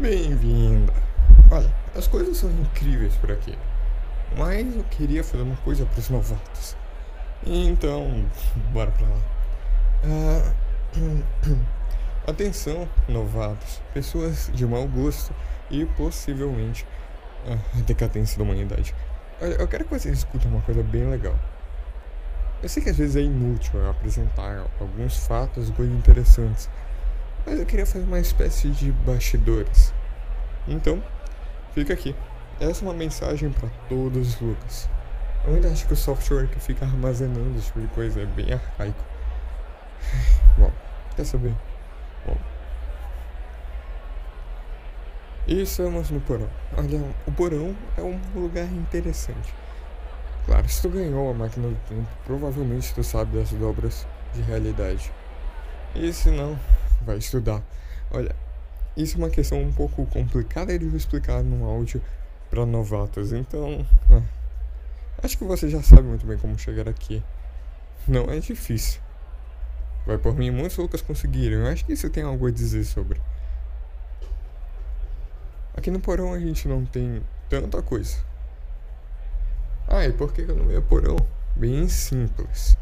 Bem-vinda. Olha, as coisas são incríveis por aqui. Mas eu queria fazer uma coisa para os novatos. Então, bora pra lá. Ah, atenção, novatos, pessoas de mau gosto e possivelmente a decadência da humanidade. Olha, eu quero que vocês escutem uma coisa bem legal. Eu sei que às vezes é inútil apresentar alguns fatos, coisas interessantes, mas eu queria fazer uma espécie de bastidores. Então, fica aqui. Essa é uma mensagem para todos os Lucas. Eu ainda acho que o software que fica armazenando esse tipo de coisa é bem arcaico. Bom, quer saber? Bom. E estamos no porão. Olha, o porão é um lugar interessante. Claro, se tu ganhou a máquina do tempo, provavelmente tu sabe das dobras de realidade. E se não, vai estudar. Olha, isso é uma questão um pouco complicada de explicar num áudio para novatos, então. Ah, acho que você já sabe muito bem como chegar aqui. Não é difícil. Vai por mim, muitos Lucas conseguiram. Eu acho que isso tem algo a dizer sobre. Aqui no porão a gente não tem tanta coisa. Ah, e por que eu não ia porão? Bem simples.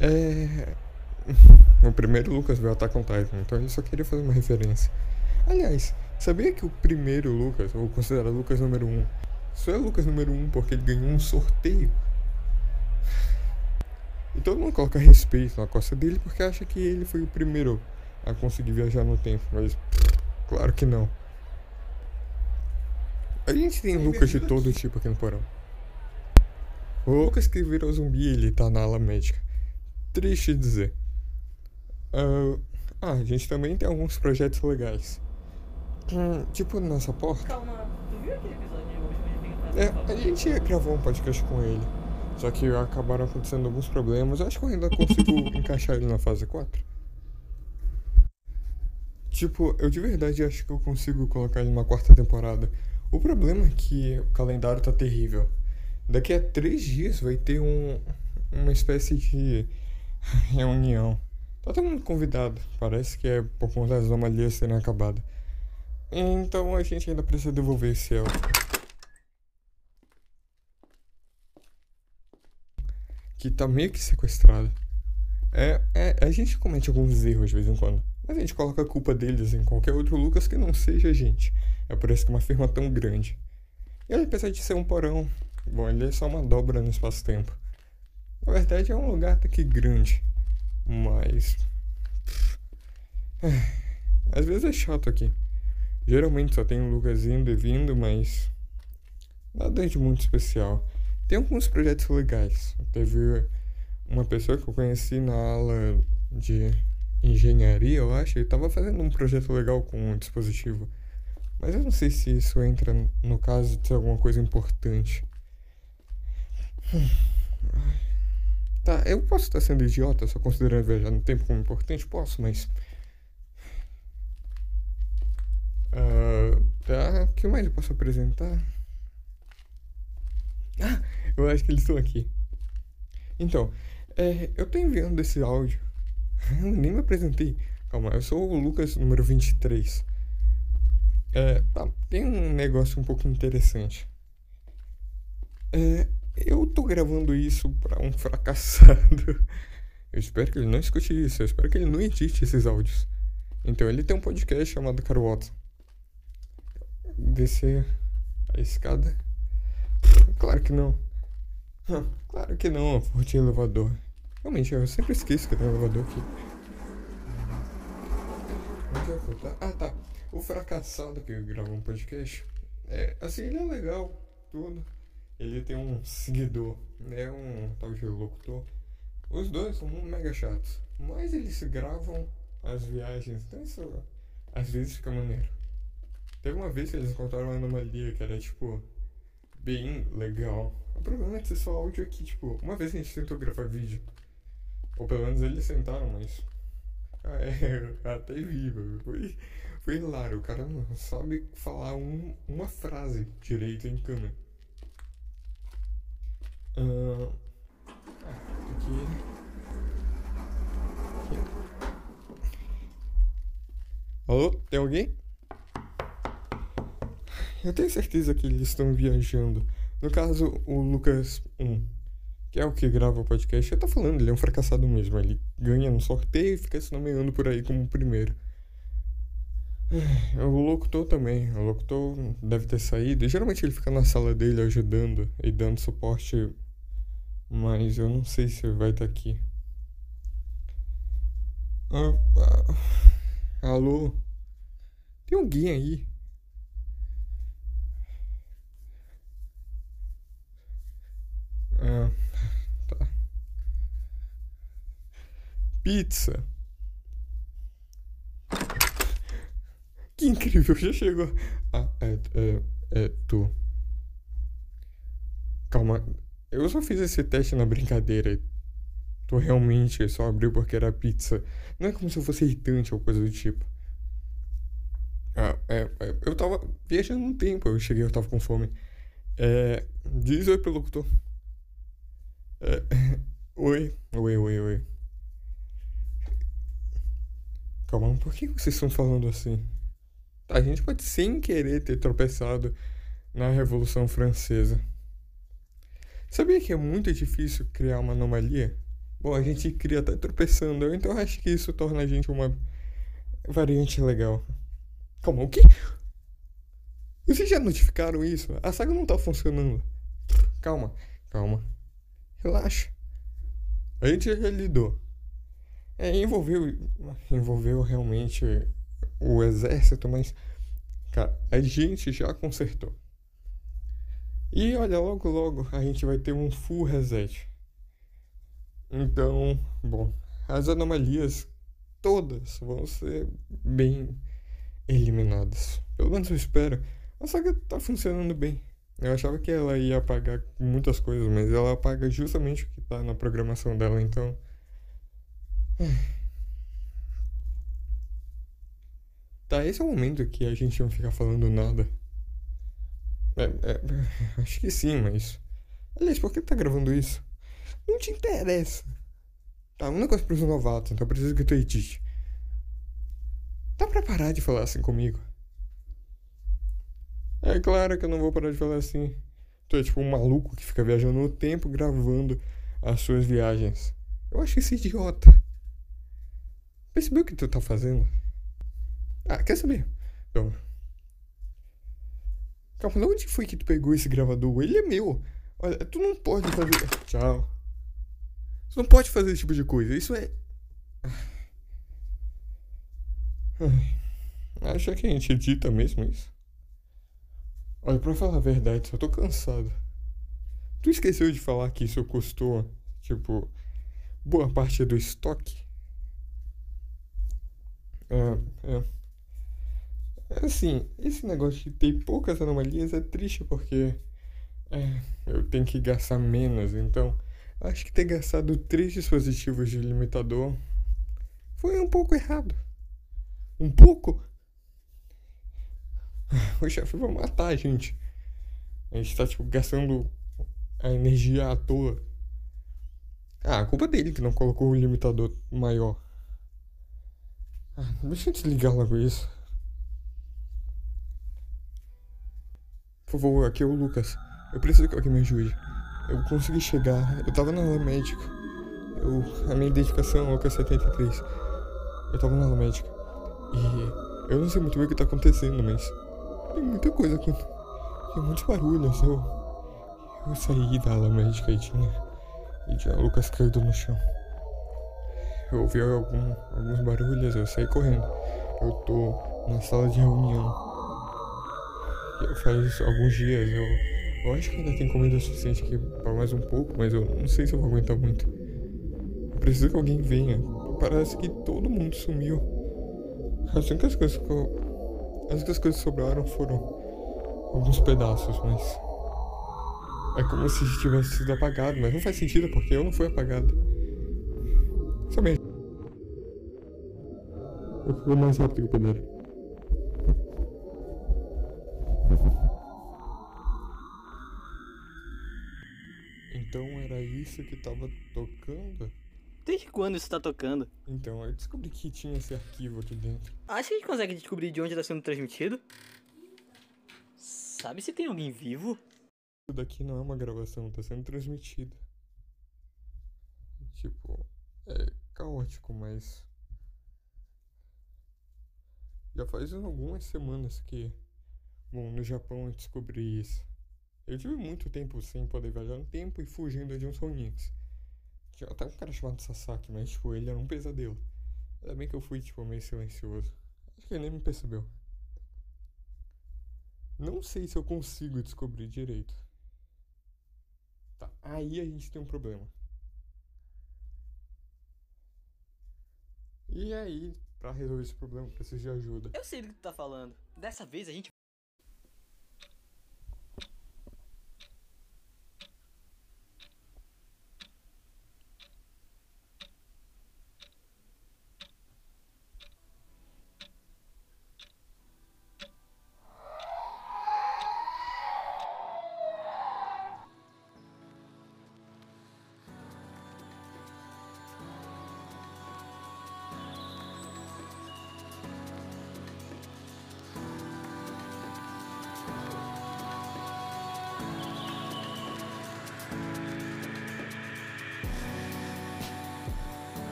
É. O primeiro Lucas veio Attack on Titan, então ele só queria fazer uma referência. Aliás, sabia que o primeiro Lucas, ou considerado Lucas número 1, um, só é Lucas número 1 um porque ele ganhou um sorteio? E todo mundo coloca respeito na costa dele porque acha que ele foi o primeiro a conseguir viajar no tempo, mas claro que não. A gente tem Lucas de todo tipo aqui no porão. O Lucas que virou zumbi, ele tá na ala médica. Triste dizer. Uh, ah, a gente também tem alguns projetos legais. Hum, tipo nossa porta. Calma, tu viu aquele episódio de? É, a gente gravou um podcast com ele. Só que acabaram acontecendo alguns problemas. Eu acho que eu ainda consigo encaixar ele na fase 4. Tipo, eu de verdade acho que eu consigo colocar ele numa quarta temporada. O problema é que o calendário tá terrível. Daqui a três dias vai ter um, uma espécie de reunião. Tá todo mundo convidado. Parece que é por conta das anomalias terem acabado. Então a gente ainda precisa devolver esse elfo. Que tá meio que sequestrado. É, é, a gente comete alguns erros de vez em quando. Mas a gente coloca a culpa deles em qualquer outro Lucas que não seja a gente. É por isso que é uma firma tão grande. E apesar de ser um porão, bom, ele é só uma dobra no espaço-tempo. Na verdade, é um lugar até que grande. Mas. Às vezes é chato aqui. Geralmente só tem um e vindo, mas. Nada de muito especial. Tem alguns projetos legais. Teve uma pessoa que eu conheci na aula de engenharia, eu acho, e tava fazendo um projeto legal com um dispositivo. Mas eu não sei se isso entra no caso de ser alguma coisa importante. Tá, eu posso estar sendo idiota, só considerando viajar no tempo como importante? Posso, mas. Uh, tá, o que mais eu posso apresentar? Ah, eu acho que eles estão aqui. Então, é, eu tô enviando esse áudio. Eu nem me apresentei. Calma, eu sou o Lucas número 23. É, tá, tem um negócio um pouco interessante. É, eu tô gravando isso pra um fracassado. Eu espero que ele não escute isso. Eu espero que ele não edite esses áudios. Então ele tem um podcast chamado Caro Watson. Descer a escada? Claro que não. Claro que não, eu tinha elevador. Realmente, eu sempre esqueço que tem um elevador aqui. Onde é que eu? Ah, tá. O fracassado que gravou um podcast. É, assim, ele é legal, tudo ele tem um seguidor, né? Um tal de locutor. Os dois são mega chatos, mas eles gravam as viagens, então isso às vezes fica maneiro. Teve uma vez que eles encontraram uma anomalia que era tipo bem legal. O problema é que só áudio aqui, tipo, uma vez a gente tentou gravar vídeo, ou pelo menos eles sentaram, mas. É, até vi, foi, foi hilário. O cara não sabe falar um, uma frase direito em câmera. Uh, aqui. aqui. Alô? Tem alguém? Eu tenho certeza que eles estão viajando. No caso, o Lucas 1, que é o que grava o podcast, eu tô falando, ele é um fracassado mesmo. Ele ganha no sorteio e fica se nomeando por aí como primeiro. O locutor também. O locutor deve ter saído. Geralmente ele fica na sala dele ajudando e dando suporte. Mas eu não sei se vai estar aqui. Ah, ah, alô? Tem alguém aí? Ah, tá. Pizza. Que incrível, já chegou. Ah, é, é, é, tu. Calma, eu só fiz esse teste na brincadeira. Tu realmente só abriu porque era pizza. Não é como se eu fosse irritante ou coisa do tipo. Ah, é, é, eu tava viajando um tempo, eu cheguei, eu tava com fome. É, diz oi pro locutor. É, oi, oi, oi, oi. Calma, por que vocês estão falando assim? A gente pode sem querer ter tropeçado na Revolução Francesa. Sabia que é muito difícil criar uma anomalia? Bom, a gente cria até tropeçando, então eu acho que isso torna a gente uma variante legal. Calma, o quê? Vocês já notificaram isso? A saga não tá funcionando. Calma, calma. Relaxa. A gente já lidou. É, envolveu, envolveu realmente o exército, mas cara, a gente já consertou. E olha, logo logo a gente vai ter um full reset. Então, bom, as anomalias todas vão ser bem eliminadas. Pelo menos eu espero. A saga tá funcionando bem. Eu achava que ela ia apagar muitas coisas, mas ela apaga justamente o que tá na programação dela, então. Tá, esse é o momento que a gente não ficar falando nada. É, é, acho que sim, mas. Aliás, por que tá gravando isso? Não te interessa. Tá, um negócio pros novatos, então eu preciso que tu edite. Dá pra parar de falar assim comigo? É claro que eu não vou parar de falar assim. Tu é tipo um maluco que fica viajando no tempo gravando as suas viagens. Eu acho isso idiota. Percebeu o que tu tá fazendo? Ah, quer saber? Então. Calma, onde foi que tu pegou esse gravador? Ele é meu. Olha, tu não pode fazer. Tchau. Tu não pode fazer esse tipo de coisa. Isso é. Acha que a gente edita mesmo isso? Olha, pra falar a verdade, só tô cansado. Tu esqueceu de falar que isso custou, tipo, boa parte do estoque? É, é. Assim, esse negócio de ter poucas anomalias é triste porque é, eu tenho que gastar menos, então acho que ter gastado três dispositivos de limitador foi um pouco errado. Um pouco? O chefe vai matar a gente. A gente tá, tipo, gastando a energia à toa. Ah, a culpa dele que não colocou um limitador maior. Ah, deixa eu desligar logo isso. Por favor, aqui é o Lucas. Eu preciso que alguém me ajude. Eu consegui chegar. Eu tava na aula médica. Eu, a minha identificação é Lucas73. Eu tava na aula médica. E eu não sei muito bem o que tá acontecendo, mas tem muita coisa acontecendo. Tem muitos barulhos. Eu, eu saí da aula médica e tinha. E tinha Lucas caído no chão. Eu ouvi algum, alguns barulhos, eu saí correndo. Eu tô na sala de reunião faz alguns dias. Eu, eu acho que ainda tem comida suficiente aqui para mais um pouco, mas eu não sei se eu vou aguentar muito. Eu preciso que alguém venha. Parece que todo mundo sumiu. As únicas coisas que eu, As únicas coisas que sobraram foram alguns pedaços, mas. É como se tivesse sido apagado, mas não faz sentido porque eu não fui apagado. Somente. Eu fui mais rápido que eu puder. Então era isso que tava tocando? Desde quando isso tá tocando? Então, eu descobri que tinha esse arquivo aqui dentro. Acho que a gente consegue descobrir de onde tá sendo transmitido? sabe se tem alguém vivo? Isso daqui não é uma gravação, tá sendo transmitida. Tipo, é caótico, mas. Já faz algumas semanas que. Bom, no Japão eu descobri isso. Eu tive muito tempo sem poder viajar no tempo e fugindo de um Sonix. Tinha até um cara chamado Sasaki, mas tipo, ele era um pesadelo. Ainda bem que eu fui, tipo, meio silencioso. Acho que ele nem me percebeu. Não sei se eu consigo descobrir direito. Tá, aí a gente tem um problema. E aí, pra resolver esse problema, preciso de ajuda. Eu sei do que tu tá falando. Dessa vez a gente